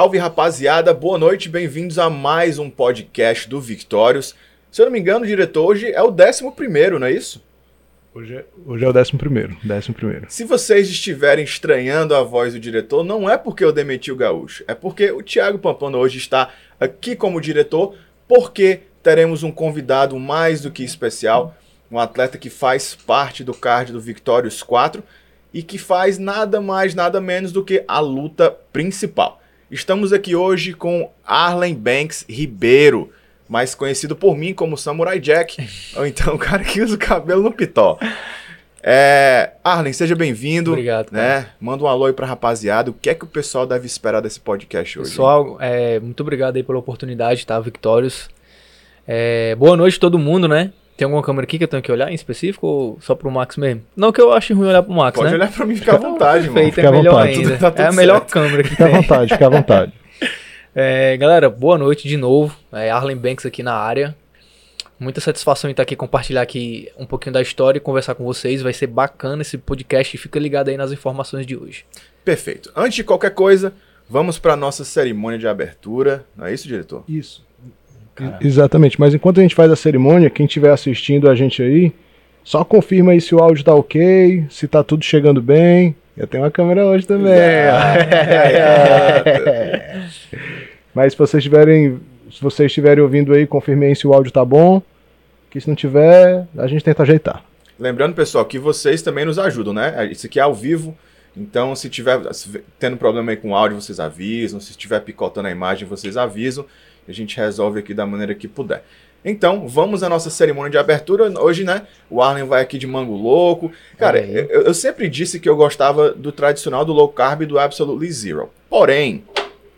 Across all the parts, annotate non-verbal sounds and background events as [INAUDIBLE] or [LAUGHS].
salve rapaziada, boa noite, bem-vindos a mais um podcast do Victórios. Se eu não me engano, diretor, hoje é o 11 primeiro, não é isso? Hoje é, hoje é o décimo primeiro, décimo primeiro. Se vocês estiverem estranhando a voz do diretor, não é porque eu demeti o Gaúcho, é porque o Thiago Pampano hoje está aqui como diretor, porque teremos um convidado mais do que especial, um atleta que faz parte do card do Victórios 4 e que faz nada mais, nada menos do que a luta principal. Estamos aqui hoje com Arlen Banks Ribeiro, mais conhecido por mim como Samurai Jack, [LAUGHS] ou então o cara que usa o cabelo no pitó. É, Arlen, seja bem-vindo. Obrigado. Né? Manda um alô aí pra rapaziada. O que é que o pessoal deve esperar desse podcast hoje? Pessoal, é, muito obrigado aí pela oportunidade, tá? Victórios. É, boa noite a todo mundo, né? Tem alguma câmera aqui que eu tenho que olhar em específico ou só pro Max mesmo? Não que eu ache ruim olhar pro Max, Pode né? olhar pra mim, fica à vontade, mano. Feito, Fica é à melhor vontade, ainda. tá é a melhor certo. câmera que Fica à tem. vontade, fica à vontade. [LAUGHS] É, galera, boa noite de novo. É Arlen Banks aqui na área. Muita satisfação em estar aqui, compartilhar aqui um pouquinho da história e conversar com vocês. Vai ser bacana esse podcast. Fica ligado aí nas informações de hoje. Perfeito. Antes de qualquer coisa, vamos pra nossa cerimônia de abertura. Não é isso, diretor? Isso. Exatamente, mas enquanto a gente faz a cerimônia, quem estiver assistindo a gente aí, só confirma aí se o áudio tá ok, se tá tudo chegando bem. Eu tenho uma câmera hoje também. [LAUGHS] [LAUGHS] mas se vocês estiverem, se vocês estiverem ouvindo aí, confirme aí se o áudio tá bom. Que se não tiver, a gente tenta ajeitar. Lembrando, pessoal, que vocês também nos ajudam, né? Isso aqui é ao vivo. Então, se tiver se tendo problema aí com o áudio, vocês avisam. Se estiver picotando a imagem, vocês avisam. A gente resolve aqui da maneira que puder. Então, vamos à nossa cerimônia de abertura. Hoje, né? O Arlen vai aqui de mango louco. Cara, aí. eu, eu sempre disse que eu gostava do tradicional, do low carb e do absolutely zero. Porém,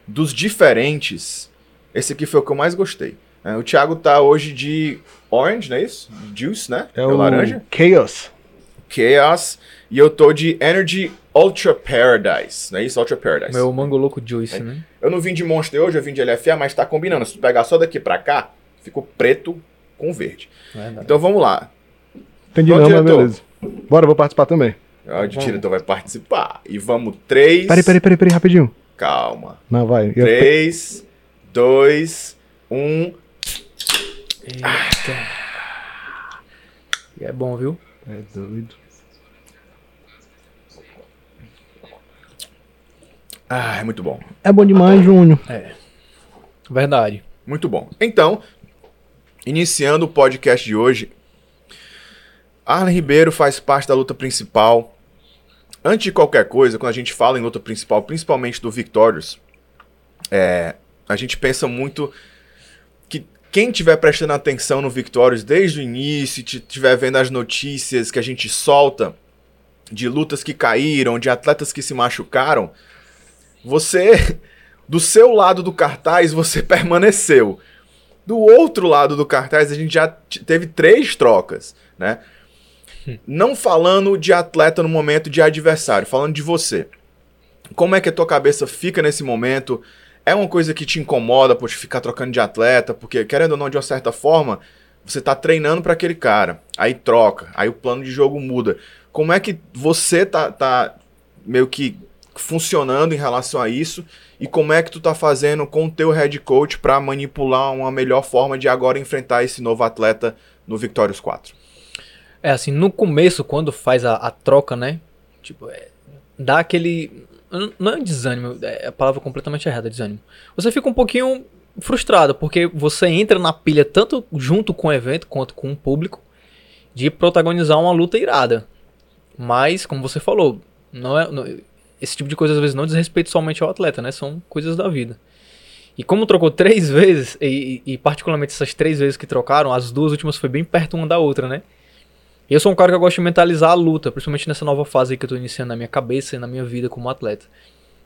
dos diferentes, esse aqui foi o que eu mais gostei. É, o Thiago tá hoje de orange, não é isso? Juice, né? É o laranja. Chaos. Chaos. E eu tô de Energy Ultra Paradise. Não é isso? Ultra Paradise. Meu Mango Louco Juice, né? Eu não vim de Monster hoje, eu vim de LFA, mas tá combinando. Se tu pegar só daqui pra cá, ficou preto com verde. Verdade. Então vamos lá. Entendi Pronto, não, mas diretor. beleza. Bora, vou participar também. O diretor vai participar. E vamos, três. Peraí, peraí, peraí, peraí, rapidinho. Calma. Não, vai. Eu- Três, dois, um. Eita. E é bom, viu? É doido. Ah, é muito bom. É bom demais, Júnior. Verdade. Muito bom. Então, iniciando o podcast de hoje, Arlen Ribeiro faz parte da luta principal. Antes de qualquer coisa, quando a gente fala em luta principal, principalmente do Victorious, é, a gente pensa muito que quem estiver prestando atenção no Victorious desde o início, estiver vendo as notícias que a gente solta de lutas que caíram, de atletas que se machucaram, você, [LAUGHS] do seu lado do cartaz, você [LAUGHS] permaneceu. Do outro lado do cartaz, a gente já teve três trocas, né? Não falando de atleta no momento de adversário, falando de você. Como é que a tua cabeça fica nesse momento? É uma coisa que te incomoda por te ficar trocando de atleta? Porque, querendo ou não, de uma certa forma, você tá treinando para aquele cara. Aí troca, aí o plano de jogo muda. Como é que você tá, tá meio que funcionando em relação a isso? E como é que tu tá fazendo com o teu head coach para manipular uma melhor forma de agora enfrentar esse novo atleta no Victorious 4? É assim, no começo, quando faz a, a troca, né? Tipo, é, dá aquele. Não é desânimo, é a palavra completamente errada, desânimo. Você fica um pouquinho frustrado, porque você entra na pilha tanto junto com o evento quanto com o público de protagonizar uma luta irada. Mas, como você falou, não é, não- esse tipo de coisa às vezes não diz respeito somente ao atleta, né? São coisas da vida. E como trocou três [LAUGHS] vezes, e, e particularmente essas três vezes que trocaram, as duas últimas foi bem perto uma da outra, né? Eu sou um cara que eu gosto de mentalizar a luta, principalmente nessa nova fase que eu tô iniciando na minha cabeça e na minha vida como atleta.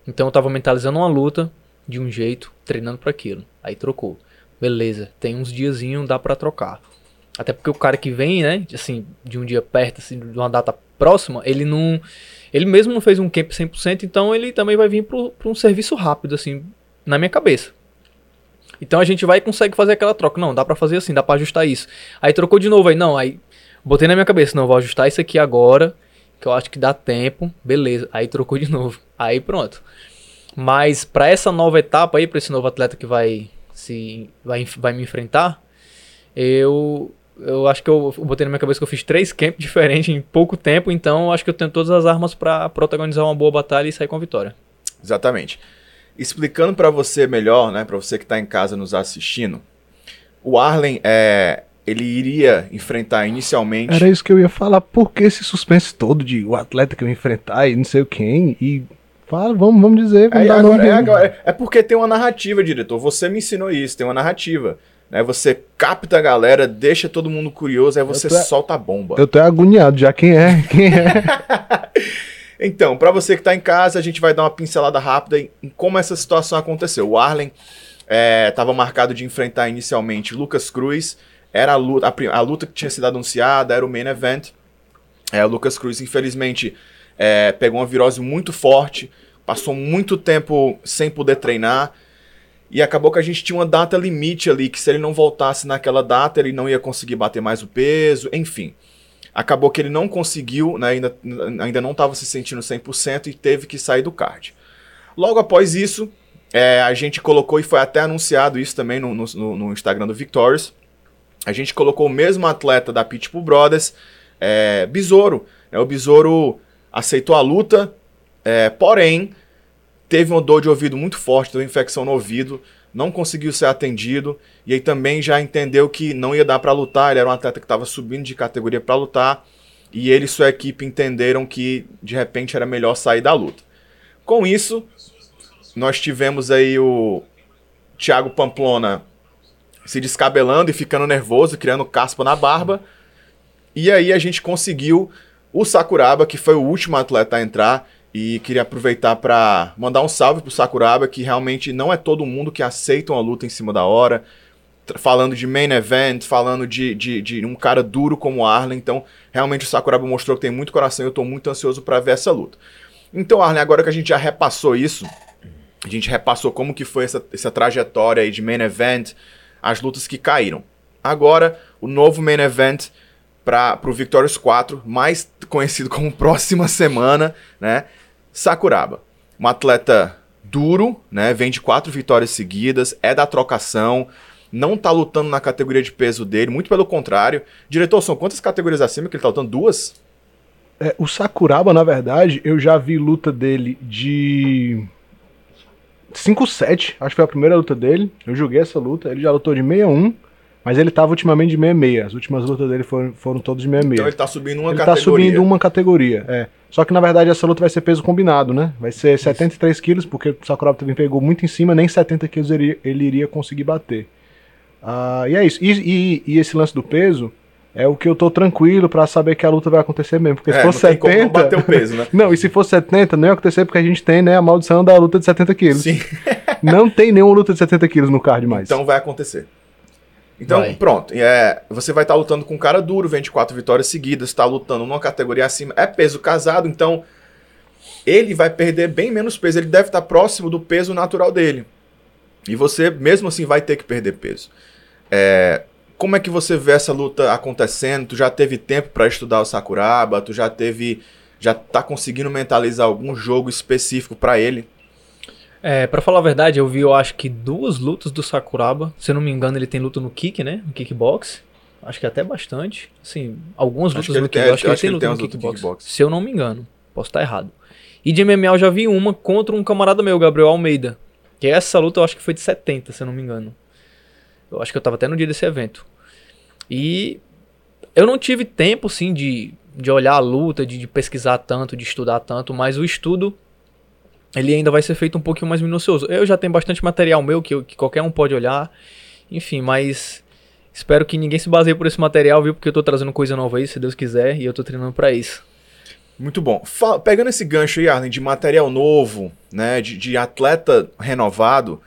Então eu tava mentalizando uma luta de um jeito, treinando para aquilo. Aí trocou. Beleza, tem uns diazinhos, dá pra trocar. Até porque o cara que vem, né, assim, de um dia perto, assim, de uma data próxima, ele não. Ele mesmo não fez um camp 100%, então ele também vai vir pro, pra um serviço rápido, assim, na minha cabeça. Então a gente vai e consegue fazer aquela troca. Não, dá pra fazer assim, dá pra ajustar isso. Aí trocou de novo, aí não, aí botei na minha cabeça, não, vou ajustar isso aqui agora, que eu acho que dá tempo, beleza. Aí trocou de novo. Aí pronto. Mas para essa nova etapa aí, para esse novo atleta que vai se vai, vai me enfrentar, eu eu acho que eu, eu botei na minha cabeça que eu fiz três camps diferentes em pouco tempo, então acho que eu tenho todas as armas para protagonizar uma boa batalha e sair com a vitória. Exatamente. Explicando para você melhor, né, para você que está em casa nos assistindo, o Arlen é, ele iria enfrentar inicialmente. Era isso que eu ia falar. Por que esse suspense todo de o atleta que eu ia enfrentar e não sei quem? E fala, vamos, vamos dizer. Vamos é, agora, é, agora, é porque tem uma narrativa, diretor. Você me ensinou isso, tem uma narrativa. Né? Você capta a galera, deixa todo mundo curioso, aí você tô, solta a bomba. Eu tô agoniado já. Quem é? Quem é? [LAUGHS] então, para você que tá em casa, a gente vai dar uma pincelada rápida em, em como essa situação aconteceu. O Arlen estava é, marcado de enfrentar inicialmente Lucas Cruz. Era a luta, a, a, luta que tinha sido anunciada, era o main event. É, o Lucas Cruz, infelizmente, é, pegou uma virose muito forte, passou muito tempo sem poder treinar. E acabou que a gente tinha uma data limite ali, que se ele não voltasse naquela data, ele não ia conseguir bater mais o peso, enfim. Acabou que ele não conseguiu, né, ainda, ainda não estava se sentindo 100% e teve que sair do card. Logo após isso, é, a gente colocou, e foi até anunciado isso também no, no, no Instagram do Victorious, a gente colocou o mesmo atleta da Pitbull Brothers, é, Besouro. Né, o Besouro aceitou a luta, é, porém teve uma dor de ouvido muito forte, teve uma infecção no ouvido, não conseguiu ser atendido e aí também já entendeu que não ia dar para lutar. Ele era um atleta que estava subindo de categoria para lutar e ele e sua equipe entenderam que de repente era melhor sair da luta. Com isso, nós tivemos aí o Thiago Pamplona se descabelando e ficando nervoso, criando caspa na barba. E aí a gente conseguiu o Sakuraba, que foi o último atleta a entrar, e queria aproveitar para mandar um salve pro Sakuraba, que realmente não é todo mundo que aceita uma luta em cima da hora. Falando de main event, falando de, de, de um cara duro como o Arlen. Então, realmente o Sakuraba mostrou que tem muito coração e eu estou muito ansioso para ver essa luta. Então, Arlen, agora que a gente já repassou isso, a gente repassou como que foi essa, essa trajetória aí de main event, as lutas que caíram. Agora, o novo main event para o Victorious 4, mais conhecido como [LAUGHS] Próxima Semana, né? Sakuraba, um atleta duro, né? Vem de quatro vitórias seguidas, é da trocação, não tá lutando na categoria de peso dele, muito pelo contrário. Diretor, são quantas categorias acima que ele tá lutando? Duas? É, o Sakuraba, na verdade, eu já vi luta dele de 5-7, acho que foi a primeira luta dele. Eu joguei essa luta, ele já lutou de 61 mas ele tava ultimamente de 66. As últimas lutas dele foram, foram todas de 66. Então ele tá subindo uma ele categoria. Ele tá subindo uma categoria, é. Só que na verdade essa luta vai ser peso combinado, né? Vai ser Isso. 73 quilos, porque o Sakuraba também pegou muito em cima, nem 70 quilos ele, ele iria conseguir bater. Uh, e é isso. E, e, e, esse lance do peso é o que eu tô tranquilo para saber que a luta vai acontecer mesmo. Porque é, se for 70. Não bater o peso, né? [LAUGHS] não, e se for 70, não ia acontecer porque a gente tem, né, a maldição da luta de 70 quilos. Sim. não tem nenhuma luta de 70 quilos no card mais. Então vai acontecer. Então, vai. pronto. É, você vai estar tá lutando com um cara duro, 24 vitórias seguidas, está lutando numa categoria acima. É peso casado, então ele vai perder bem menos peso. Ele deve estar tá próximo do peso natural dele. E você, mesmo assim, vai ter que perder peso. É, como é que você vê essa luta acontecendo? Tu já teve tempo para estudar o Sakuraba? Tu já teve. Já tá conseguindo mentalizar algum jogo específico para ele? É, pra falar a verdade, eu vi, eu acho que duas lutas do Sakuraba. Se eu não me engano, ele tem luta no kick, né? No kickbox. Acho que até bastante. Assim, algumas lutas no kickbox. Acho que ele tem luta no kickbox. Se eu não me engano. Posso estar errado. E de MMA eu já vi uma contra um camarada meu, Gabriel Almeida. Que essa luta eu acho que foi de 70, se eu não me engano. Eu acho que eu tava até no dia desse evento. E eu não tive tempo, sim, de, de olhar a luta, de, de pesquisar tanto, de estudar tanto, mas o estudo ele ainda vai ser feito um pouquinho mais minucioso. Eu já tenho bastante material meu que, que qualquer um pode olhar, enfim, mas espero que ninguém se baseie por esse material, viu? Porque eu tô trazendo coisa nova aí, se Deus quiser, e eu tô treinando para isso. Muito bom. Fala, pegando esse gancho aí, Arlen, de material novo, né, de, de atleta renovado,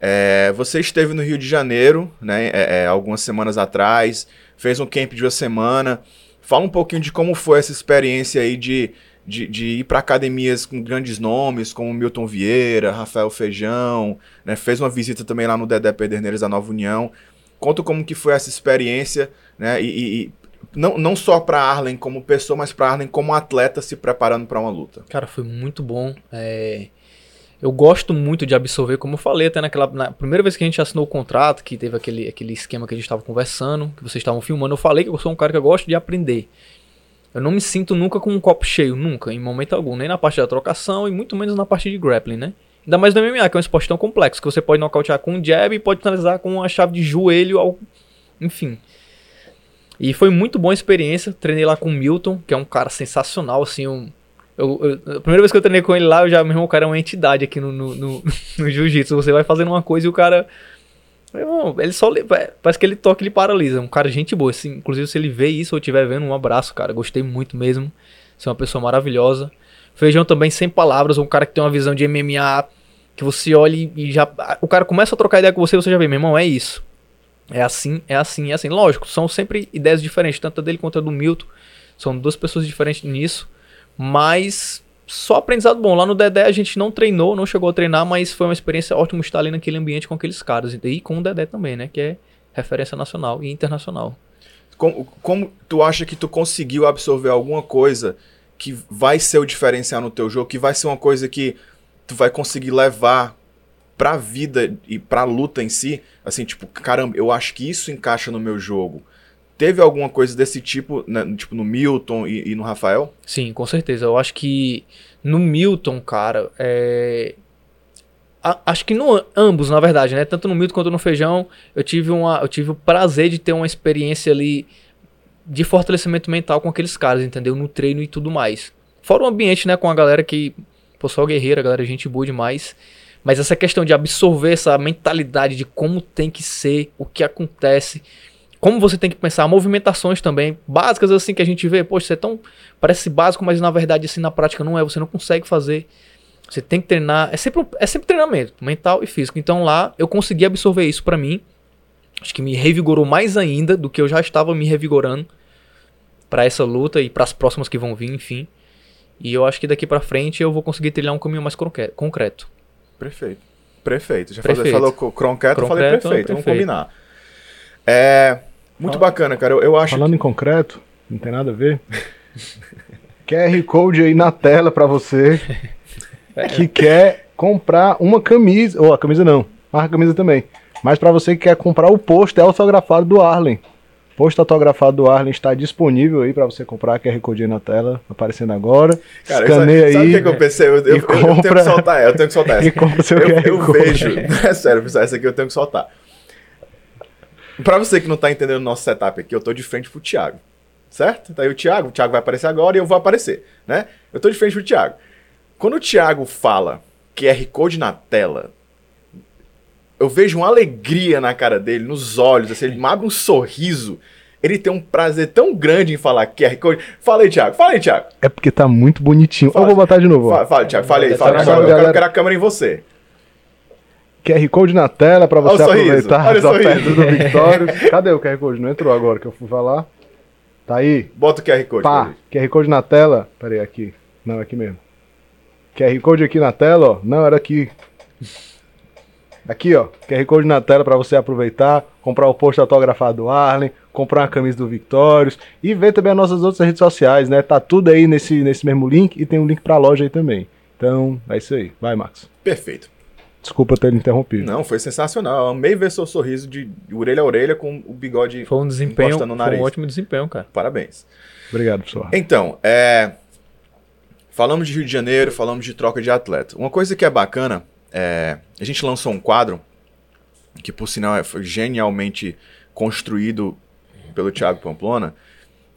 é, você esteve no Rio de Janeiro, né, é, é, algumas semanas atrás, fez um camp de uma semana. Fala um pouquinho de como foi essa experiência aí de de, de ir para academias com grandes nomes, como Milton Vieira, Rafael Feijão, né? fez uma visita também lá no Dedé Pederneiras da Nova União. Conta como que foi essa experiência, né? E, e não, não só para Arlen como pessoa, mas para Arlen como atleta se preparando para uma luta. Cara, foi muito bom. É... eu gosto muito de absorver, como eu falei até naquela na primeira vez que a gente assinou o contrato, que teve aquele, aquele esquema que a gente estava conversando, que vocês estavam filmando, eu falei que eu sou um cara que eu gosto de aprender. Eu não me sinto nunca com um copo cheio, nunca, em momento algum, nem na parte da trocação e muito menos na parte de grappling, né? Ainda mais no MMA, que é um esporte tão complexo, que você pode nocautear com um jab e pode finalizar com uma chave de joelho, ao... enfim. E foi muito boa a experiência, treinei lá com o Milton, que é um cara sensacional, assim, um eu, eu, a primeira vez que eu treinei com ele lá, eu já, meu irmão, o cara é uma entidade aqui no, no, no, [LAUGHS] no jiu-jitsu. Você vai fazendo uma coisa e o cara. Irmão, ele só. Parece que ele toca e ele paralisa. Um cara, gente boa. Assim, inclusive, se ele vê isso ou estiver vendo, um abraço, cara. Gostei muito mesmo. Você é uma pessoa maravilhosa. Feijão também, sem palavras. Um cara que tem uma visão de MMA que você olha e já. O cara começa a trocar ideia com você você já vê, meu irmão, é isso. É assim, é assim, é assim. Lógico, são sempre ideias diferentes, tanto a dele quanto a do Milton. São duas pessoas diferentes nisso. Mas só aprendizado bom. Lá no Dedé a gente não treinou, não chegou a treinar, mas foi uma experiência ótima estar ali naquele ambiente com aqueles caras. E com o Dedé também, né? Que é referência nacional e internacional. Como, como tu acha que tu conseguiu absorver alguma coisa que vai ser o diferencial no teu jogo, que vai ser uma coisa que tu vai conseguir levar pra vida e pra luta em si? Assim, tipo, caramba, eu acho que isso encaixa no meu jogo. Teve alguma coisa desse tipo, né, tipo no Milton e, e, no Rafael? Sim, com certeza. Eu acho que no Milton, cara, é... A, acho que no ambos, na verdade, né? Tanto no Milton quanto no Feijão, eu tive, uma, eu tive o prazer de ter uma experiência ali de fortalecimento mental com aqueles caras, entendeu? No treino e tudo mais. Fora o ambiente, né, com a galera que, pô, só guerreira, galera gente boa demais. Mas essa questão de absorver essa mentalidade de como tem que ser, o que acontece, como você tem que pensar, movimentações também, básicas assim que a gente vê, poxa, você é tão. Parece básico, mas na verdade assim na prática não é, você não consegue fazer. Você tem que treinar, é sempre, é sempre treinamento, mental e físico. Então lá eu consegui absorver isso para mim. Acho que me revigorou mais ainda do que eu já estava me revigorando para essa luta e para as próximas que vão vir, enfim. E eu acho que daqui para frente eu vou conseguir trilhar um caminho mais concreto. Perfeito. Perfeito. Já perfeito. falou concreto, eu falei perfeito, perfeito. Vamos combinar. É, muito bacana, cara. Eu, eu acho. Falando que... em concreto, não tem nada a ver. [LAUGHS] QR Code aí na tela para você [LAUGHS] que quer comprar uma camisa, ou a camisa não, a camisa também. Mas para você que quer comprar o post autografado do Arlen. Post autografado do Arlen está disponível aí para você comprar, QR Code aí na tela, aparecendo agora. Cara, Escaneia sabe, aí. Sabe o que, eu pensei? Eu, eu, eu, compra, eu, tenho que soltar, eu tenho que soltar essa. [LAUGHS] E compra seu eu, QR eu vejo, é sério, pessoal, essa aqui eu tenho que soltar. Pra você que não tá entendendo o nosso setup aqui, eu tô de frente pro Thiago. Certo? Tá aí o Thiago, o Thiago vai aparecer agora e eu vou aparecer, né? Eu tô de frente pro Thiago. Quando o Thiago fala QR Code na tela, eu vejo uma alegria na cara dele, nos olhos, assim, ele abre um sorriso. Ele tem um prazer tão grande em falar QR Code. Fala aí, Thiago. Fala aí, Thiago. É porque tá muito bonitinho. Fala, eu vou botar de novo. Fala, fala Thiago. Fala aí. Fala, fala, eu, quero, eu quero a câmera em você. QR Code na tela para você aproveitar as ofertas do Victório. Cadê o QR Code? Não entrou agora que eu fui falar. Tá aí? Bota o QR Code. Pá, QR Code na tela. Peraí, aqui. Não, aqui mesmo. QR Code aqui na tela, ó. Não, era aqui. Aqui, ó. QR Code na tela para você aproveitar, comprar o post autografado do Arlen, comprar uma camisa do Victórios e ver também as nossas outras redes sociais, né? Tá tudo aí nesse, nesse mesmo link e tem um link pra loja aí também. Então, é isso aí. Vai, Max. Perfeito. Desculpa ter interrompido. Não, foi sensacional. Eu amei ver seu sorriso de orelha a orelha com o bigode Foi um desempenho, no nariz. Foi um ótimo desempenho, cara. Parabéns. Obrigado, pessoal. Então, é... falamos de Rio de Janeiro, falamos de troca de atleta. Uma coisa que é bacana, é... a gente lançou um quadro que, por sinal, é, foi genialmente construído pelo Thiago Pamplona,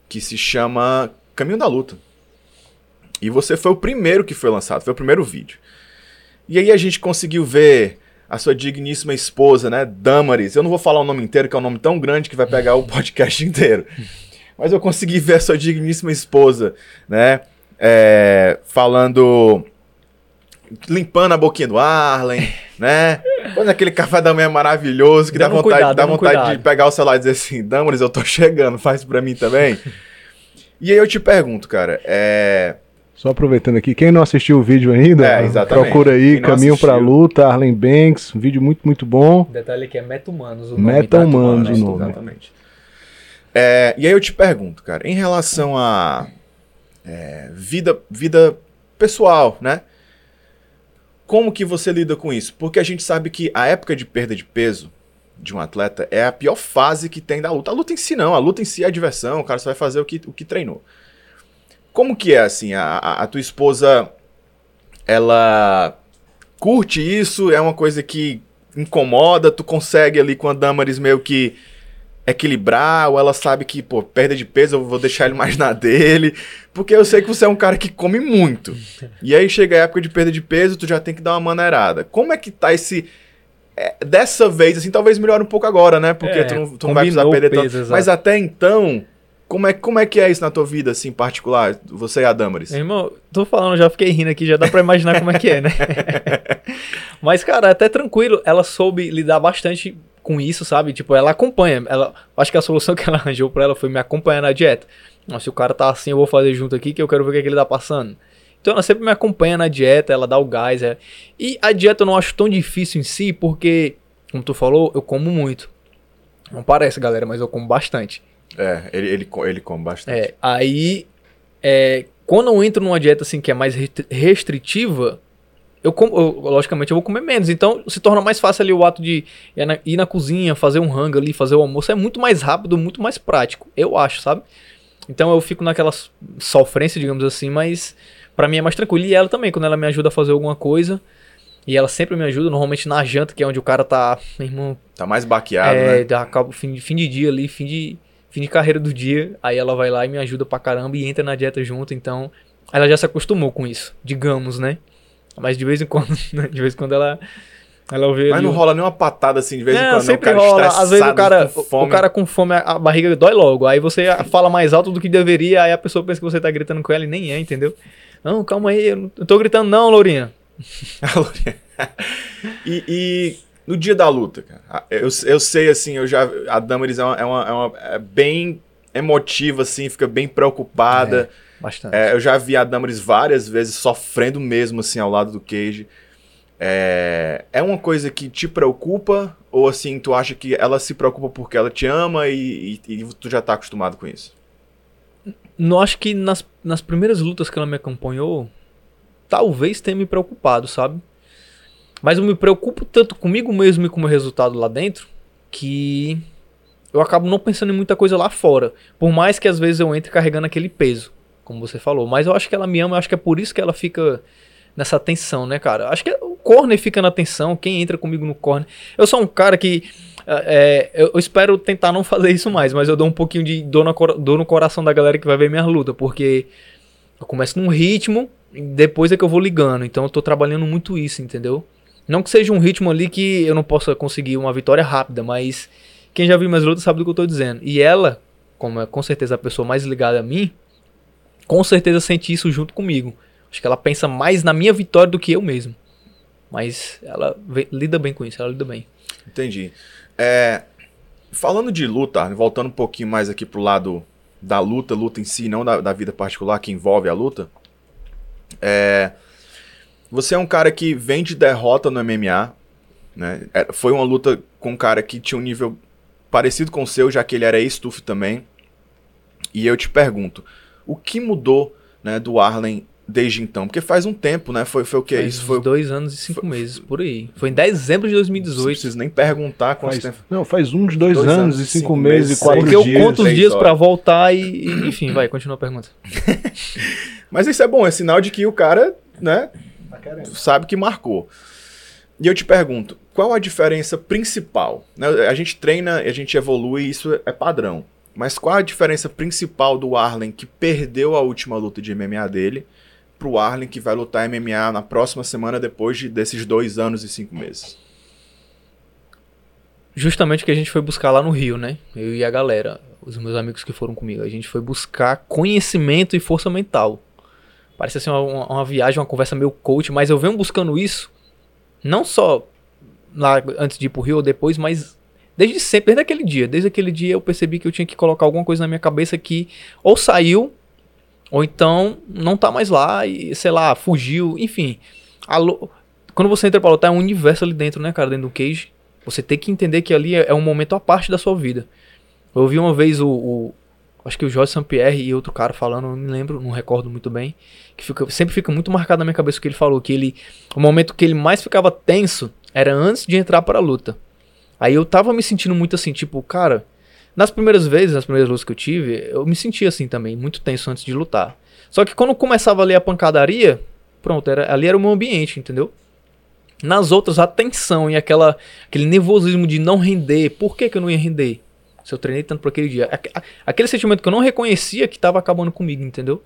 que se chama Caminho da Luta. E você foi o primeiro que foi lançado, foi o primeiro vídeo. E aí a gente conseguiu ver a sua digníssima esposa, né, Damaris. Eu não vou falar o nome inteiro, que é um nome tão grande que vai pegar o [LAUGHS] podcast inteiro. Mas eu consegui ver a sua digníssima esposa, né, é, falando, limpando a boquinha do Arlen, né, fazendo aquele café da manhã maravilhoso que dá vontade, cuidado, dá vontade de pegar o celular e dizer assim, Damaris, eu tô chegando, faz pra mim também. [LAUGHS] e aí eu te pergunto, cara, é só aproveitando aqui, quem não assistiu o vídeo ainda, é, procura aí, Caminho para a Luta, Arlen Banks, um vídeo muito, muito bom. Detalhe que é Meta-Humanos o nome. Meta-Humanos o nome. Exatamente. É, e aí eu te pergunto, cara, em relação a é, vida, vida pessoal, né? como que você lida com isso? Porque a gente sabe que a época de perda de peso de um atleta é a pior fase que tem da luta. A luta em si não, a luta em si é a diversão, o cara só vai fazer o que, o que treinou. Como que é assim? A, a, a tua esposa, ela curte isso? É uma coisa que incomoda? Tu consegue ali com a Damaris meio que equilibrar, ou ela sabe que, pô, perda de peso, eu vou deixar ele mais na dele. Porque eu sei que você é um cara que come muito. E aí chega a época de perda de peso, tu já tem que dar uma maneirada. Como é que tá esse. é, dessa vez, assim, talvez melhore um pouco agora, né? Porque É, tu não, tu não vai precisar perder peso, tanto. exato. Mas até então, como é, como é que é isso na tua vida, assim, particular? Você e a Damaris? Irmão, tô falando, já fiquei rindo aqui, já dá pra imaginar como é que é, né? [LAUGHS] Mas, cara, é até tranquilo, ela soube lidar bastante com isso, sabe? Tipo, ela acompanha. Ela, acho que a solução [LAUGHS] que ela arranjou pra ela foi me acompanhar na dieta. Mas se o cara tá assim, eu vou fazer junto aqui, que eu quero ver o que, é que ele tá passando. Então ela sempre me acompanha na dieta, ela dá o gás. É. E a dieta eu não acho tão difícil em si, porque, como tu falou, eu como muito. Não parece, galera, mas eu como bastante. É, ele, ele, ele come bastante. É, aí, é, quando eu entro numa dieta assim que é mais restri- restritiva, eu, como, eu- logicamente eu vou comer menos. Então se torna mais fácil ali o ato de ir na, ir na cozinha, fazer um rango ali, fazer o almoço. É muito mais rápido, muito mais prático, eu acho, sabe? Então eu fico naquela sofrência, digamos assim, mas pra mim é mais tranquilo. E ela também, quando ela me ajuda a fazer alguma coisa. E ela sempre me ajuda, normalmente na janta, que é onde o cara tá, meu irmão, Tá mais baqueado, é, né? acaba fim, fim de dia ali, fim de, fim de carreira do dia. Aí ela vai lá e me ajuda pra caramba e entra na dieta junto. Então, ela já se acostumou com isso, digamos, né? Mas de vez em quando, [LAUGHS] né? de vez em quando ela, ela vê Mas não o- rola nenhuma patada assim de vez em É, quando, né? O sempre cara rola. Às vezes o cara, com o fome. cara com fome, a, barriga dói logo. Aí você fala mais alto do que deveria, aí a pessoa pensa que você tá gritando com ela e nem é, entendeu? Não, calma aí, eu não tô gritando não, Lourinha. [LAUGHS] e, e no dia da luta, cara, eu, eu sei assim, eu já. A Damaris é, uma, é, uma- é uma- é bem emotiva, assim, fica bem preocupada. Bastante. É, eu já vi a Damaris várias vezes sofrendo mesmo, assim, ao lado do Cage. É, é uma coisa que te preocupa? Ou assim, tu acha que ela se preocupa porque ela te ama e, e- e tu já tá acostumado com isso? Não acho que nas, nas primeiras lutas que ela me acompanhou, talvez tenha me preocupado, sabe? Mas eu me preocupo tanto comigo mesmo e com o meu resultado lá dentro que eu acabo não pensando em muita coisa lá fora. Por mais que às vezes eu entre carregando aquele peso, como você falou. Mas eu acho que ela me ama, eu acho que é por isso que ela fica nessa tensão, né, cara? Acho que o corner fica na tensão, quem entra comigo no corner. Eu sou um cara que. é, eu, espero tentar não fazer isso mais, mas eu dou um pouquinho de dor, dor no coração da galera que vai ver minha luta, porque eu começo num ritmo e depois é que eu vou ligando. Então eu tô trabalhando muito isso, entendeu? Não que seja um ritmo ali que eu não possa conseguir uma vitória rápida, mas quem já viu minhas lutas sabe do que eu tô dizendo. E ela, como é com certeza a pessoa mais ligada a mim, com certeza sente isso junto comigo. Acho que ela pensa mais na minha vitória do que eu mesmo. Mas ela vê- lida bem com isso, ela lida bem. Entendi. É, falando de luta, voltando um pouquinho mais aqui pro lado da luta, luta em si, não da, da vida particular que envolve a luta. É, você é um cara que vem de derrota no MMA, né? É, foi uma luta com um cara que tinha um nível parecido com o seu, já que ele era ex-TUF também. E eu te pergunto, o que mudou né, do Arlen desde então? Porque faz um tempo, né? Foi, foi o que? Faz Isso uns foi. dois anos e cinco meses, por aí. Foi em dezembro de Não 2018. preciso nem perguntar quanto Faz, tempo. não, faz uns dois, Dois anos, anos, e cinco, cinco meses meses, e quatro Porque eu dias. conto os dias pra voltar e, e, enfim, vai, continua a pergunta. [LAUGHS] Mas isso é bom, é sinal de que o cara, né, Tá querendo. sabe que marcou. E eu te pergunto, qual a diferença principal? né? A gente treina, a gente evolui, isso é padrão. Mas qual a diferença principal do Arlen que perdeu a última luta de MMA dele pro Arlen que vai lutar MMA na próxima semana depois de, desses dois anos e cinco meses? Justamente o que a gente foi buscar lá no Rio, né? Eu e a galera, os meus amigos que foram comigo. A gente foi buscar conhecimento e força mental. Parece assim uma, uma- uma viagem, uma conversa meio coach, mas eu venho buscando isso não só lá antes de ir pro Rio ou depois, mas desde sempre, desde aquele dia. Desde aquele dia eu percebi que eu tinha que colocar alguma coisa na minha cabeça que ou saiu, ou então não tá mais lá e, sei lá, fugiu, enfim. Quando você entra pra lutar, é um universo ali dentro, né, cara, dentro do cage. Você tem que entender que ali é é um momento à parte da sua vida. Eu ouvi uma vez o, o, acho que o Jorge Sampierre e outro cara falando, não me lembro, não recordo muito bem, que fica, sempre fica muito marcado na minha cabeça o que ele falou, que ele, o momento que ele mais ficava tenso era antes de entrar para a luta. Aí eu tava me sentindo muito assim, tipo, cara, nas primeiras vezes, nas primeiras lutas que eu tive, eu me sentia assim também, muito tenso antes de lutar. Só que quando começava ali a pancadaria, pronto, era, ali era o meu ambiente, entendeu? Nas outras, a tensão e aquela, aquele nervosismo de não render. Por que, que eu não ia render? Se eu treinei tanto por aquele dia. Aquele sentimento que eu não reconhecia que estava acabando comigo, entendeu?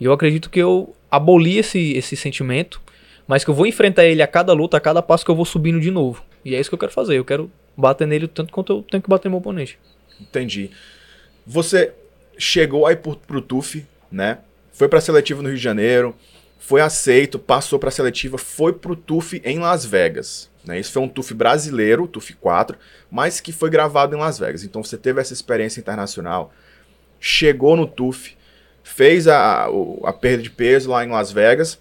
E eu acredito que eu aboli esse, esse sentimento, mas que eu vou enfrentar ele a cada luta, a cada passo que eu vou subindo de novo. E é isso que eu quero fazer. Eu quero bater nele tanto quanto eu tenho que bater no meu oponente. Entendi. Você chegou aí pro, pro TUF, né? Foi pra seletiva no Rio de Janeiro, foi aceito, passou pra seletiva, foi pro TUF em Las Vegas. Né? Isso foi um TUF brasileiro, TUF 4, mas que foi gravado em Las Vegas. Então você teve essa experiência internacional, chegou no TUF, fez a, a, a perda de peso lá em Las Vegas,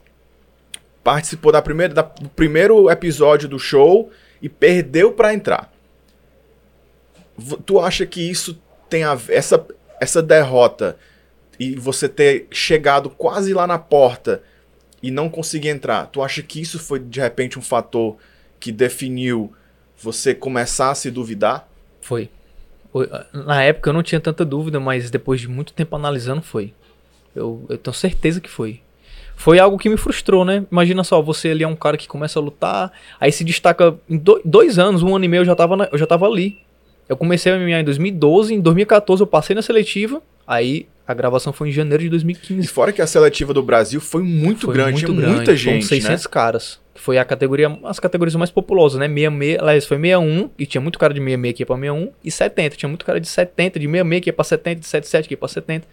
participou da primeira, da, do primeiro episódio do show e perdeu para entrar. Tu acha que isso tem a essa, essa derrota e você ter chegado quase lá na porta e não conseguir entrar, tu acha que isso foi de repente um fator que definiu você começar a se duvidar? Foi. Na época eu não tinha tanta dúvida, mas depois de muito tempo analisando, foi. Eu, eu tenho certeza que foi. Foi algo que me frustrou, né? Imagina só, você ali é um cara que começa a lutar, aí se destaca em do, dois anos, um ano e meio eu já tava, na, eu já tava ali. Eu comecei a MMA em 2012, em 2014 eu passei na seletiva, aí a gravação foi em janeiro de 2015. E fora que a seletiva do Brasil foi muito foi grande, muito tinha grande, muita gente, Foram 600 né? caras. Foi a categoria, as categorias mais populosas, né? 66, aliás, foi 61, e tinha muito cara de 66 que ia pra 61, e 70. Tinha muito cara de 70, de 66 que ia pra 70, de 77 que ia pra 70.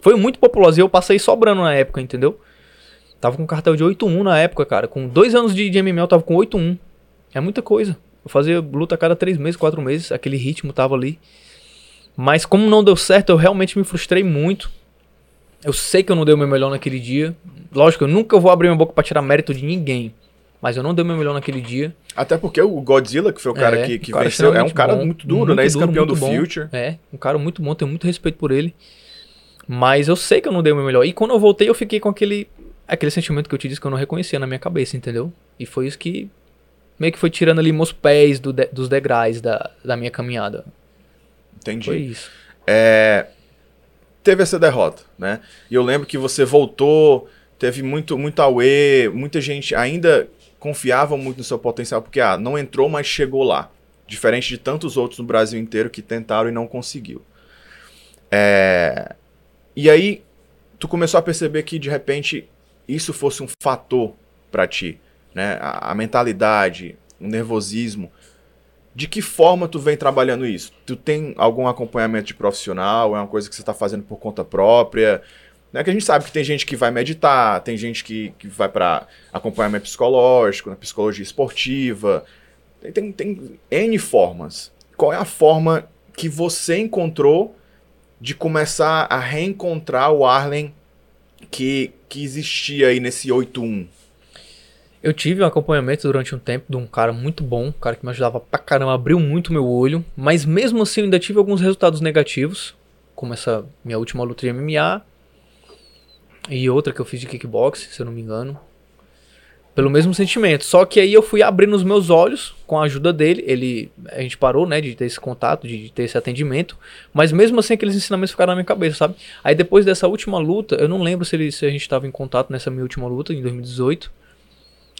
Foi muito populoso e eu passei sobrando na época, entendeu? Tava com cartel de 8-1 na época, cara. Com dois anos de, de MMA eu tava com 8-1. É muita coisa. Eu fazia luta a cada três meses, quatro meses. Aquele ritmo tava ali. Mas como não deu certo, eu realmente me frustrei muito. Eu sei que eu não dei o meu melhor naquele dia. Lógico, eu nunca vou abrir minha boca para tirar mérito de ninguém. Mas eu não dei o meu melhor naquele dia. Até porque o Godzilla, que foi o cara é, que, que cara venceu, é um cara bom, muito duro, muito né? Esse campeão do bom. Future. É, um cara muito bom, tenho muito respeito por ele. Mas eu sei que eu não dei o meu melhor. E quando eu voltei, eu fiquei com aquele, aquele sentimento que eu te disse que eu não reconhecia na minha cabeça, entendeu? E foi isso que meio que foi tirando ali meus pés do de, dos degraus da, da minha caminhada. Entendi. Foi isso. É, teve essa derrota, né? E eu lembro que você voltou, teve muito, muito away, muita gente ainda confiava muito no seu potencial, porque ah, não entrou, mas chegou lá. Diferente de tantos outros no Brasil inteiro que tentaram e não conseguiu. É, e aí, tu começou a perceber que de repente isso fosse um fator para ti, né? A, a mentalidade, o nervosismo de que forma tu vem trabalhando isso? Tu tem algum acompanhamento de profissional? É uma coisa que você está fazendo por conta própria? Né, que a gente sabe que tem gente que vai meditar, tem gente que, que vai para acompanhamento psicológico, na psicologia esportiva. Tem, tem, tem N formas. Qual é a forma que você encontrou de começar a reencontrar o Arlen que, que existia aí nesse 8-1? Eu tive um acompanhamento durante um tempo de um cara muito bom, um cara que me ajudava pra caramba, abriu muito meu olho, mas mesmo assim eu ainda tive alguns resultados negativos, como essa minha última luta de MMA e outra que eu fiz de kickbox, se eu não me engano. Pelo mesmo sentimento. Só que aí eu fui abrindo os meus olhos com a ajuda dele. Ele, a gente parou, né, de ter esse contato, de ter esse atendimento. Mas mesmo assim aqueles ensinamentos ficaram na minha cabeça, sabe? Aí depois dessa última luta, eu não lembro se, ele, se a gente estava em contato nessa minha última luta em 2018.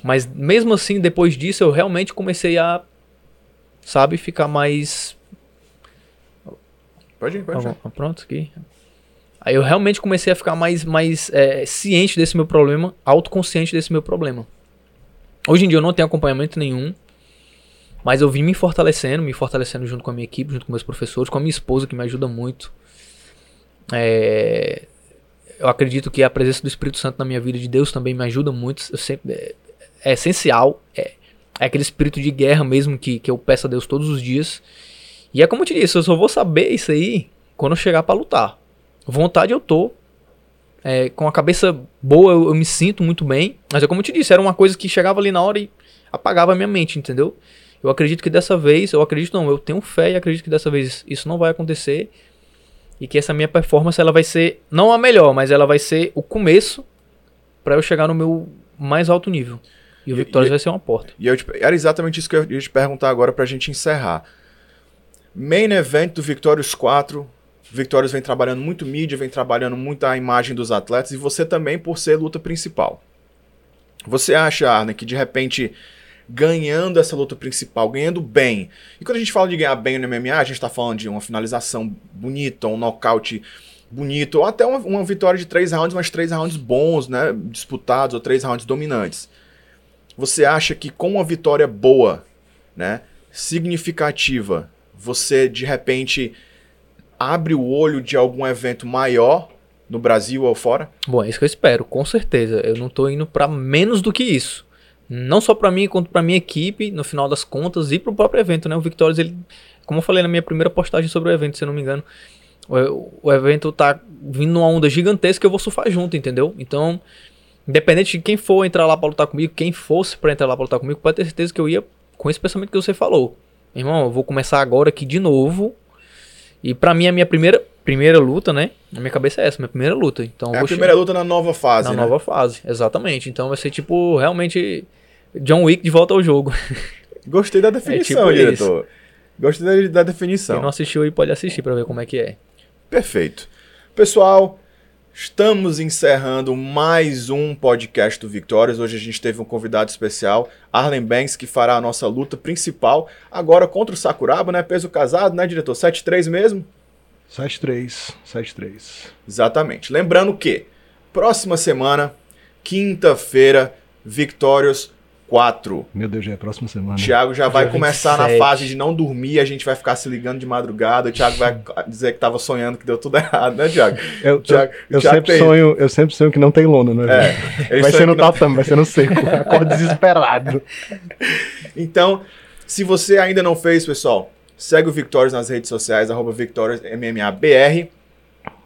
Mas mesmo assim, depois disso, eu realmente comecei a, sabe, ficar mais. Pode ir, pode ir. Ah, pronto, aqui. Aí eu realmente comecei a ficar mais, mais é, ciente desse meu problema, autoconsciente desse meu problema. Hoje em dia eu não tenho acompanhamento nenhum, mas eu vim me fortalecendo, me fortalecendo junto com a minha equipe, junto com meus professores, com a minha esposa que me ajuda muito. É, eu acredito que a presença do Espírito Santo na minha vida, de Deus também me ajuda muito. Eu sempre, é, essencial. É, é aquele espírito de guerra mesmo que, que eu peço a Deus todos os dias. E é como eu te disse, eu só vou saber isso aí quando eu chegar para lutar. Vontade eu tô. É, com a cabeça boa eu, eu, me sinto muito bem. Mas é como eu te disse, era uma coisa que chegava ali na hora e apagava a minha mente, entendeu? Eu acredito que dessa vez, eu acredito não, eu tenho fé e acredito que dessa vez isso não vai acontecer. e que essa minha performance ela vai ser não a melhor, mas ela vai ser o começo para eu chegar no meu mais alto nível. E o Victorious vai ser uma porta. E eu te- era exatamente isso que eu ia te perguntar agora pra gente encerrar. Main event do Victorious 4. Victorious vem trabalhando muito mídia, vem trabalhando muito a imagem dos atletas e você também por ser luta principal. Você acha, Arne, que de repente ganhando essa luta principal, ganhando bem. E quando a gente fala de ganhar bem no MMA, a gente tá falando de uma finalização bonita, um nocaute bonito, ou até uma, uma vitória de três rounds, mas três rounds bons, né? Disputados, ou três rounds dominantes. Você acha que com uma vitória boa, né, significativa, você de repente abre o olho de algum evento maior no Brasil ou fora? Bom, é isso que eu espero, com certeza. Eu não tô indo pra menos do que isso. Não só pra mim, quanto pra minha equipe, no final das contas, e pro próprio evento, né? O Victorious, ele, como eu falei na minha primeira postagem sobre o evento, se eu não me engano, o, o evento tá vindo numa onda gigantesca que eu vou surfar junto, entendeu? Então, independente de quem for entrar lá pra lutar comigo, quem fosse pra entrar lá pra lutar comigo, pode ter certeza que eu ia com esse pensamento que você falou. Irmão, eu vou começar agora aqui de novo. E pra mim, a minha primeira, primeira luta, né? Na minha cabeça é essa, minha primeira luta. Então, É a primeira luta na nova fase, na né? nova fase, exatamente. Então vai ser tipo, realmente, John Wick de volta ao jogo. [LAUGHS] Gostei da definição, É tipo diretor. Gostei da, da Quem definição. não assistiu aí pode assistir pra ver como é que é. Perfeito. Pessoal, estamos encerrando mais um podcast do Victórias. Hoje a gente teve um convidado especial, Arlen Banks, que fará a nossa luta principal agora contra o Sakuraba, né? Peso casado, né, diretor? 7-3 mesmo? 7-3, 7-3. Exatamente. Lembrando que próxima semana, quinta-feira, Victórios 4. Meu Deus, já é a próxima semana. Thiago já vai Dia começar na 27. fase de não dormir, a gente vai ficar se ligando de madrugada. O Thiago vai dizer que tava sonhando que deu tudo [LAUGHS] errado, né, Thiago? Eu, Thiago- eu, eu Thiago sempre tem- sonho, eu sempre sonho que não tem lona, né? É, vai ser no que não- tatame, vai ser no seco. [LAUGHS] Acordo desesperado. Então, se você ainda não fez, pessoal, segue o Victorious nas redes sociais, arroba VictoriousMMABR.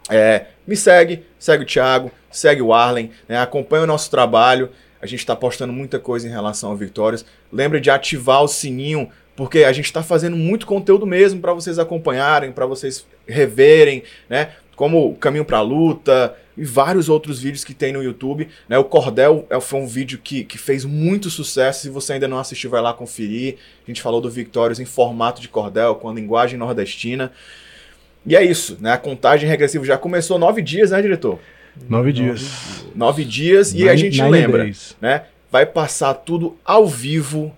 É, me segue, segue o Thiago, segue o Arlen, né, acompanha o nosso trabalho. A gente está postando muita coisa em relação ao Victorious. Lembre de ativar o sininho, porque a gente está fazendo muito conteúdo mesmo para vocês acompanharem, para vocês reverem, né? Como Caminho para a Luta e vários outros vídeos que tem no YouTube. Né? O Cordel é- foi um vídeo que, que fez muito sucesso. Se você ainda não assistiu, vai lá conferir. A gente falou do Victorious em formato de cordel, com a linguagem nordestina. E é isso, né? A contagem regressiva já começou nove dias, né, diretor? Nove dias. Nove dias e a Nine- gente nine lembra, days. né? Vai passar tudo ao vivo,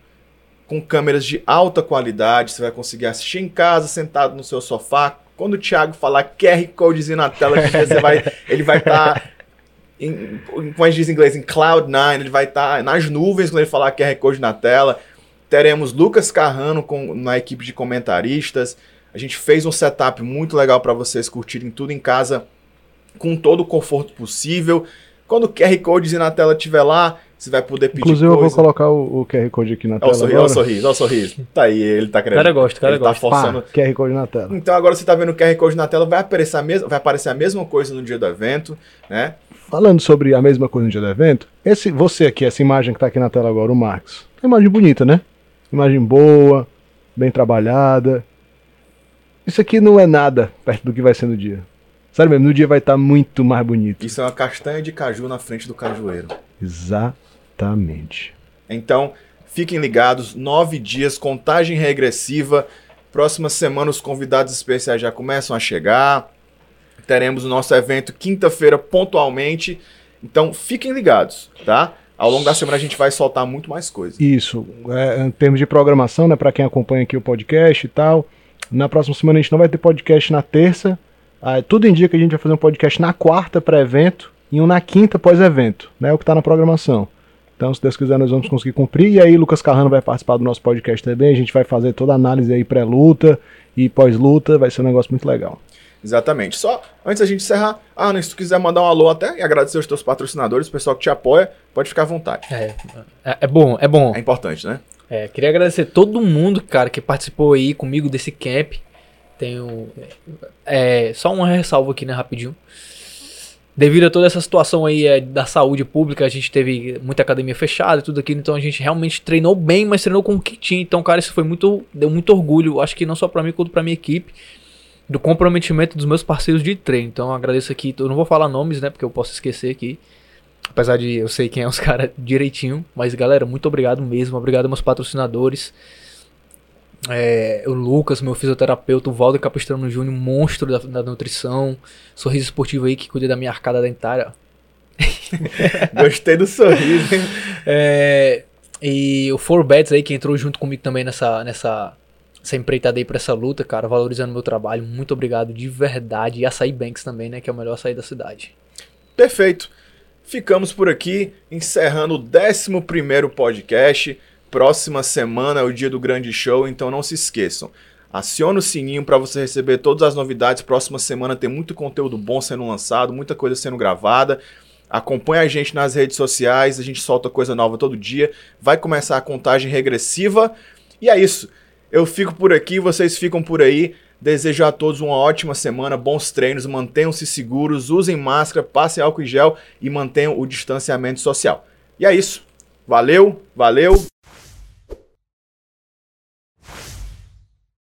com câmeras de alta qualidade. Você vai conseguir assistir em casa, sentado no seu sofá. Quando o Thiago falar QR Codezinho na tela, você vai, [LAUGHS] ele vai estar. em, como a gente diz em inglês, em Cloud9, ele vai estar nas nuvens quando ele falar QR Code na tela. Teremos Lucas Carrano com, na equipe de comentaristas. A gente fez um setup muito legal para vocês curtirem tudo em casa com todo o conforto possível. Quando o QR Code na tela estiver lá, você vai poder pedir Inclusive, eu vou coisa. colocar o, o QR Code aqui na Olha tela o sorriso, olha o sorriso, olha o sorriso. Tá aí, ele tá querendo. O cara gosta, o cara ele tá gosta. forçando. Pá, QR Code na tela. Então agora você tá vendo o QR Code na tela, vai aparecer, a mesma, vai aparecer a mesma coisa no dia do evento, né? Falando sobre a mesma coisa no dia do evento, esse, você aqui, essa imagem que tá aqui na tela agora, o Marcos. É uma imagem bonita, né? Imagem boa, bem trabalhada. Isso aqui não é nada perto do que vai ser no dia. Sério mesmo, no dia vai estar muito mais bonito. Isso é uma castanha de caju na frente do cajueiro. Exatamente. Então, fiquem ligados, nove dias, contagem regressiva. Próxima semana os convidados especiais já começam a chegar. Teremos o nosso evento quinta-feira pontualmente. Então, fiquem ligados, tá? Ao longo da semana a gente vai soltar muito mais coisa. Isso, é, em termos de programação, né, para quem acompanha aqui o podcast e tal. Na próxima semana a gente não vai ter podcast na terça. Ah, tudo indica que a gente vai fazer um podcast na quarta pré-evento e um na quinta pós-evento, né? O que tá na programação. Então, se Deus quiser, nós vamos conseguir cumprir. E aí, Lucas Carrano vai participar do nosso podcast também. A gente vai fazer toda a análise aí pré-luta e pós-luta. Vai ser um negócio muito legal. Exatamente. Só antes da gente encerrar, ah, se tu quiser mandar um alô até e agradecer os teus patrocinadores, o pessoal que te apoia, pode ficar à vontade. É, é, é bom, é bom. É importante, né? É, queria agradecer todo mundo, cara, que participou aí comigo desse camp. Tenho. É, só uma ressalva aqui, né, rapidinho. Devido a toda essa situação aí é, da saúde pública, a gente teve muita academia fechada e tudo aquilo, então a gente realmente treinou bem, mas treinou com o que tinha. Então, cara, isso foi muito. Deu muito orgulho, acho que não só pra mim, quanto pra minha equipe. do comprometimento dos meus parceiros de treino. Então agradeço aqui, eu não vou falar nomes, né, porque eu posso esquecer aqui. Apesar de eu sei quem é os [LAUGHS] caras direitinho, mas galera, muito obrigado mesmo, obrigado meus patrocinadores. É, o Lucas, meu fisioterapeuta, o Valder Capistrano Júnior, monstro da, da, nutrição, sorriso esportivo aí que cuida da minha arcada dentária. [LAUGHS] Gostei do sorriso, hein? É, e o Four Bets aí que entrou junto comigo também nessa, nessa, essa empreitada aí pra essa luta, cara, valorizando meu trabalho. Muito obrigado de verdade. E Açaí Banks também, né? Que é o melhor açaí da cidade. Perfeito. Ficamos por aqui, encerrando o 11 podcast. Próxima semana é o dia do grande show, então não se esqueçam. Acione o sininho para você receber todas as novidades. Próxima semana tem muito conteúdo bom sendo lançado, muita coisa sendo gravada. Acompanhe a gente nas redes sociais, a gente solta coisa nova todo dia. Vai começar a contagem regressiva. E é isso. Eu fico por aqui, vocês ficam por aí. Desejo a todos uma ótima semana, bons treinos, mantenham-se seguros, usem máscara, passem álcool em gel e mantenham o distanciamento social. E é isso. Valeu, valeu.